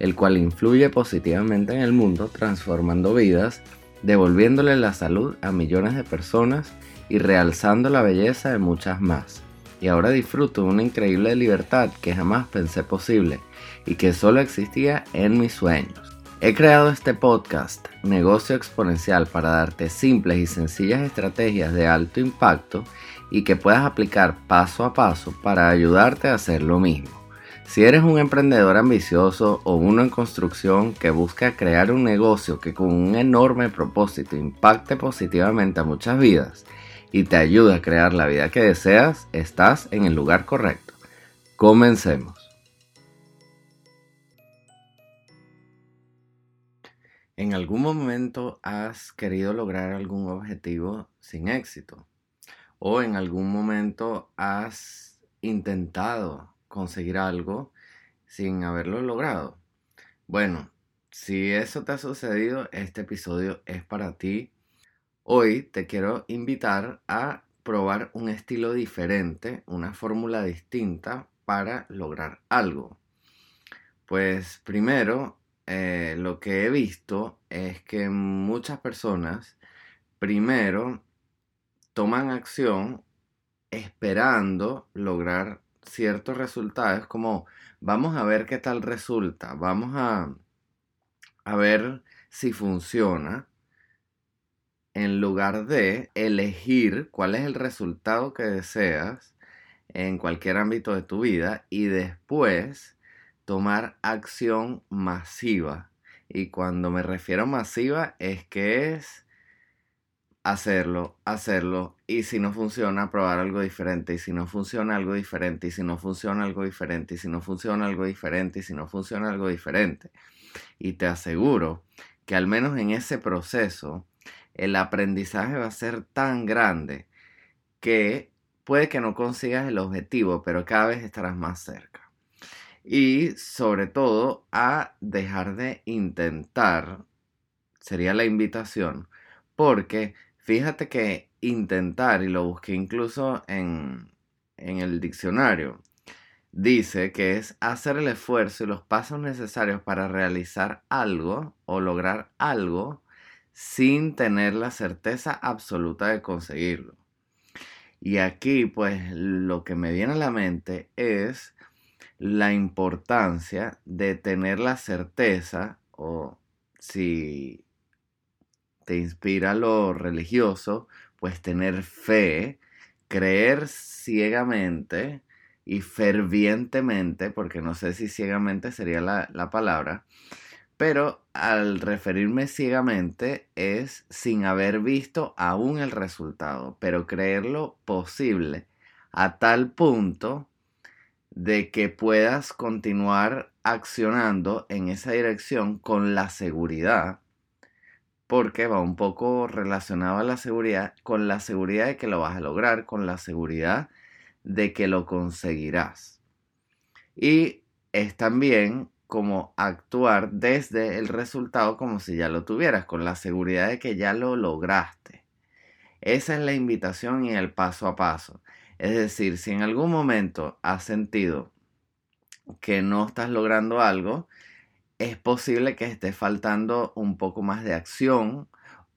el cual influye positivamente en el mundo, transformando vidas, devolviéndole la salud a millones de personas y realzando la belleza de muchas más. Y ahora disfruto de una increíble libertad que jamás pensé posible y que solo existía en mis sueños. He creado este podcast, Negocio Exponencial, para darte simples y sencillas estrategias de alto impacto y que puedas aplicar paso a paso para ayudarte a hacer lo mismo. Si eres un emprendedor ambicioso o uno en construcción que busca crear un negocio que con un enorme propósito impacte positivamente a muchas vidas y te ayude a crear la vida que deseas, estás en el lugar correcto. Comencemos. ¿En algún momento has querido lograr algún objetivo sin éxito? ¿O en algún momento has intentado conseguir algo sin haberlo logrado. Bueno, si eso te ha sucedido, este episodio es para ti. Hoy te quiero invitar a probar un estilo diferente, una fórmula distinta para lograr algo. Pues primero, eh, lo que he visto es que muchas personas primero toman acción esperando lograr ciertos resultados, como vamos a ver qué tal resulta, vamos a, a ver si funciona, en lugar de elegir cuál es el resultado que deseas en cualquier ámbito de tu vida y después tomar acción masiva. Y cuando me refiero a masiva es que es hacerlo, hacerlo, y si no funciona, probar algo diferente, y si no funciona algo diferente, y si no funciona algo diferente, y si no funciona algo diferente, y si no funciona algo diferente. Y te aseguro que al menos en ese proceso, el aprendizaje va a ser tan grande que puede que no consigas el objetivo, pero cada vez estarás más cerca. Y sobre todo a dejar de intentar, sería la invitación, porque Fíjate que intentar, y lo busqué incluso en, en el diccionario, dice que es hacer el esfuerzo y los pasos necesarios para realizar algo o lograr algo sin tener la certeza absoluta de conseguirlo. Y aquí pues lo que me viene a la mente es la importancia de tener la certeza o si te inspira lo religioso, pues tener fe, creer ciegamente y fervientemente, porque no sé si ciegamente sería la, palabra, pero al referirme ciegamente es sin haber visto aún el resultado, pero creerlo posible a tal punto de que puedas continuar accionando en esa dirección con la seguridad porque va un poco relacionado a la seguridad, con la seguridad de que lo vas a lograr, con la seguridad de que lo conseguirás. Y es también como actuar desde el resultado como si ya lo tuvieras, con la seguridad de que ya lo lograste. Esa es la invitación y el paso a paso. Es decir, si en algún momento has sentido que no estás logrando algo, es posible que esté faltando un poco más de acción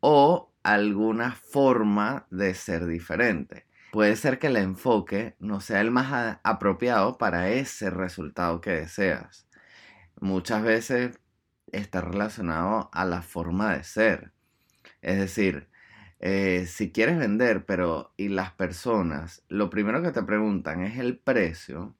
o alguna forma de ser diferente. Puede ser que el enfoque no sea el más apropiado para ese resultado que deseas. Muchas veces está relacionado a la forma de ser. Es decir, eh, si quieres vender, pero y las personas, lo primero que te preguntan es el precio,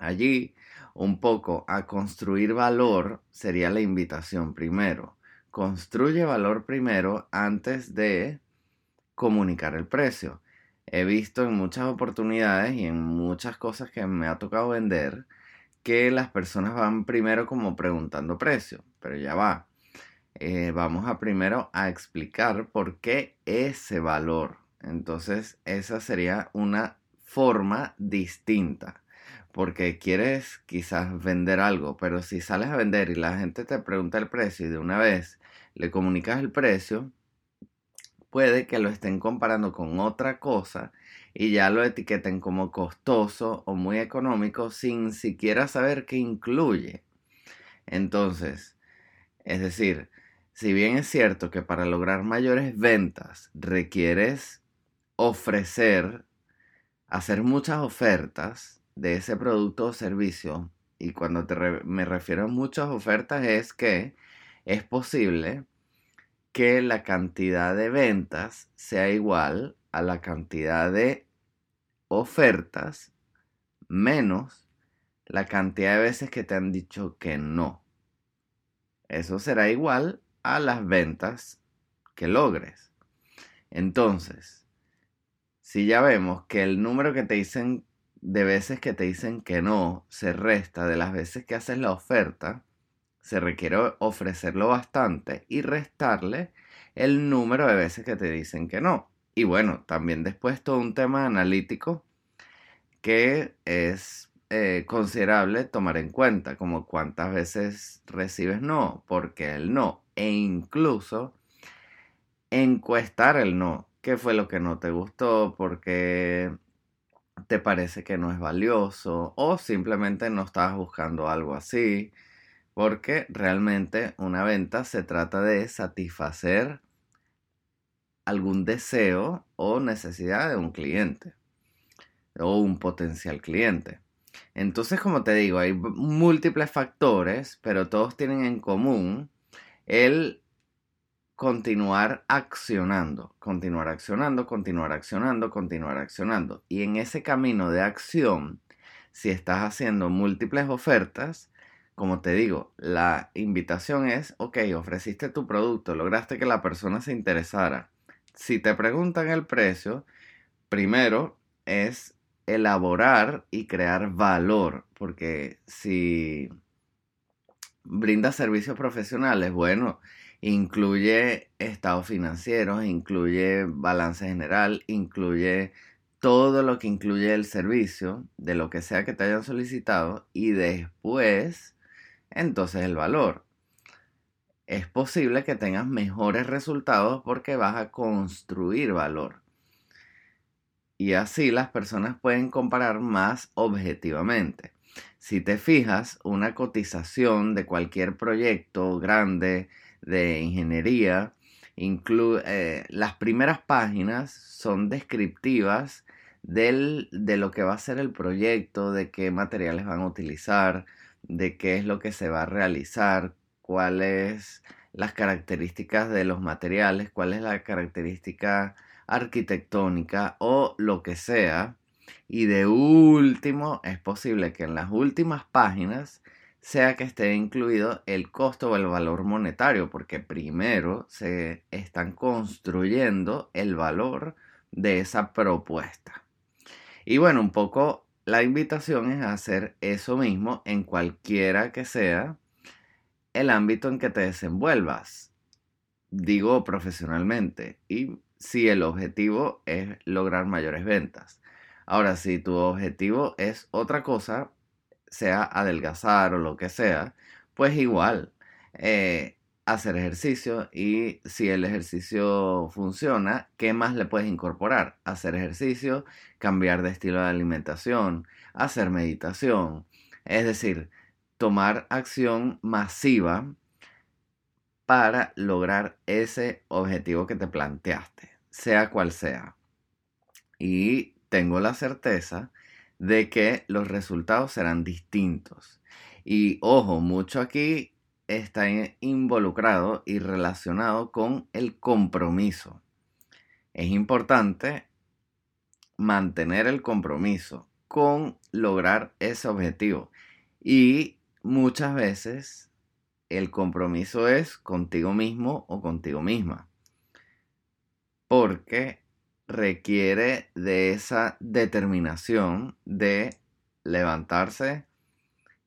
allí un poco a construir valor sería la invitación primero. Construye valor primero antes de comunicar el precio. He visto en muchas oportunidades y en muchas cosas que me ha tocado vender que las personas van primero como preguntando precio, pero ya va. eh, vamos a primero a explicar por qué ese valor. Entonces, esa sería una forma distinta. Porque quieres quizás vender algo, pero si sales a vender y la gente te pregunta el precio y de una vez le comunicas el precio, puede que lo estén comparando con otra cosa y ya lo etiqueten como costoso o muy económico sin siquiera saber qué incluye. Entonces, es decir, si bien es cierto que para lograr mayores ventas requieres ofrecer, hacer muchas ofertas de ese producto o servicio, y cuando me refiero a muchas ofertas es que es posible que la cantidad de ventas sea igual a la cantidad de ofertas menos la cantidad de veces que te han dicho que no. Eso será igual a las ventas que logres. Entonces, si ya vemos que el número que te dicen de veces que te dicen que no se resta de las veces que haces la oferta, se requiere ofrecerlo bastante y restarle el número de veces que te dicen que no. Y bueno, también después todo un tema analítico que es eh, considerable tomar en cuenta, como cuántas veces recibes no, porque el no, e incluso encuestar el no, qué fue lo que no te gustó, porque te parece que no es valioso o simplemente no estabas buscando algo así porque realmente una venta se trata de satisfacer algún deseo o necesidad de un cliente o un potencial cliente. Entonces, como te digo, hay múltiples factores, pero todos tienen en común el continuar accionando, continuar accionando, continuar accionando, continuar accionando. Y en ese camino de acción, si estás haciendo múltiples ofertas, como te digo, la invitación es, ok, ofreciste tu producto, lograste que la persona se interesara. Si te preguntan el precio, primero es elaborar y crear valor, porque si brinda servicios profesionales, bueno, incluye estados financieros, incluye balance general, incluye todo lo que incluye el servicio, de lo que sea que te hayan solicitado, y después entonces el valor. Es posible que tengas mejores resultados porque vas a construir valor. Y así las personas pueden comparar más objetivamente. Si te fijas, una cotización de cualquier proyecto grande de ingeniería, eh, las primeras páginas son descriptivas de lo que va a ser el proyecto, de qué materiales van a utilizar, de qué es lo que se va a realizar, cuáles las características de los materiales, cuál es la característica arquitectónica o lo que sea. Y de último, es posible que en las últimas páginas sea que esté incluido el costo o el valor monetario, porque primero se están construyendo el valor de esa propuesta. Y bueno, un poco la invitación es a hacer eso mismo en cualquiera que sea el ámbito en que te desenvuelvas. Digo profesionalmente. Y si el objetivo es lograr mayores ventas. Ahora, si tu objetivo es otra cosa, sea adelgazar o lo que sea, pues igual. Eh, hacer ejercicio y si el ejercicio funciona, ¿qué más le puedes incorporar? Hacer ejercicio, cambiar de estilo de alimentación, hacer meditación, es decir, tomar acción masiva para lograr ese objetivo que te planteaste, sea cual sea. Y tengo la certeza de que los resultados serán distintos. Y ojo, mucho aquí está involucrado y relacionado con el compromiso. Es importante mantener el compromiso con lograr ese objetivo. Y muchas veces el compromiso es contigo mismo o contigo misma. Porque requiere de esa determinación de levantarse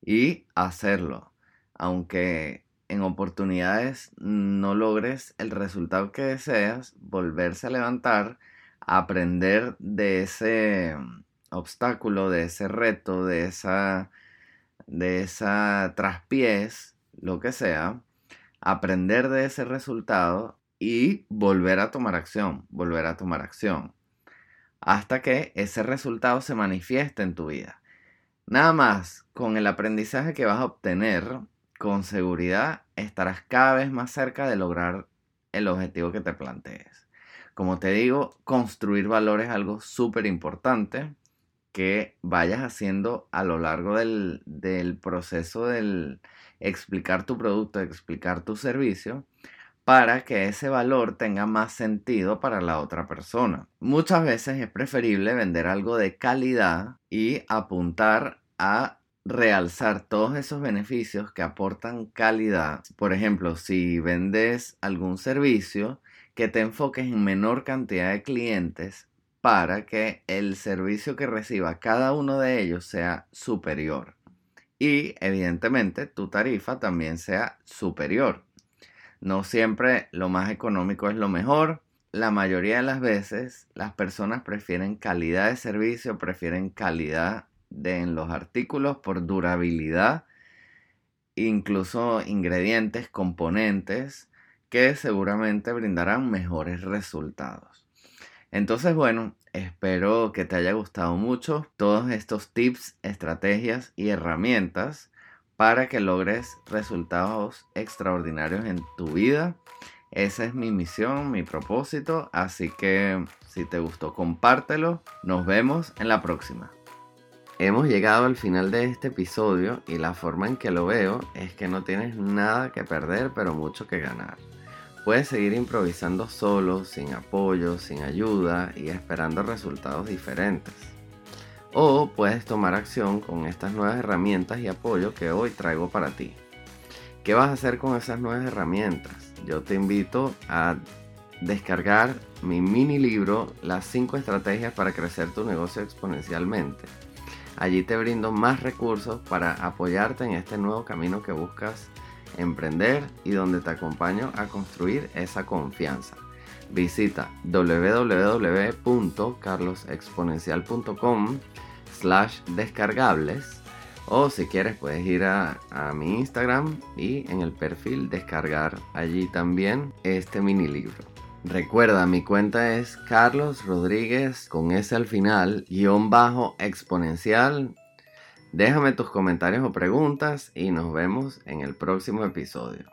y hacerlo. Aunque en oportunidades no logres el resultado que deseas, volverse a levantar, aprender de ese obstáculo, de ese reto, de esa, de esa traspiés, lo que sea, aprender de ese resultado y volver a tomar acción, volver a tomar acción, hasta que ese resultado se manifieste en tu vida. Nada más, con el aprendizaje que vas a obtener, con seguridad estarás cada vez más cerca de lograr el objetivo que te plantees. Como te digo, construir valor es algo súper importante que vayas haciendo a lo largo del, del proceso del explicar tu producto, explicar tu servicio, para que ese valor tenga más sentido para la otra persona. Muchas veces es preferible vender algo de calidad y apuntar a realzar todos esos beneficios que aportan calidad. Por ejemplo, si vendes algún servicio, que te enfoques en menor cantidad de clientes para que el servicio que reciba cada uno de ellos sea superior. Y evidentemente tu tarifa también sea superior. No siempre lo más económico es lo mejor. La mayoría de las veces las personas prefieren calidad de servicio, prefieren calidad de, en los artículos por durabilidad, incluso ingredientes, componentes que seguramente brindarán mejores resultados. Entonces, bueno, espero que te haya gustado mucho todos estos tips, estrategias y herramientas para que logres resultados extraordinarios en tu vida. Esa es mi misión, mi propósito, así que si te gustó, compártelo. Nos vemos en la próxima. Hemos llegado al final de este episodio y la forma en que lo veo es que no tienes nada que perder pero mucho que ganar. Puedes seguir improvisando solo, sin apoyo, sin ayuda y esperando resultados diferentes. O puedes tomar acción con estas nuevas herramientas y apoyo que hoy traigo para ti. ¿Qué vas a hacer con esas nuevas herramientas? Yo te invito a descargar mi mini libro Las 5 estrategias para crecer tu negocio exponencialmente. Allí te brindo más recursos para apoyarte en este nuevo camino que buscas emprender y donde te acompaño a construir esa confianza. Visita www.carlosexponencial.com slash descargables o si quieres puedes ir a, a, mi Instagram y en el perfil descargar allí también este mini libro. Recuerda, mi cuenta es Carlos Rodríguez con S al final, guion bajo exponencial Déjame tus comentarios o preguntas y nos vemos en el próximo episodio.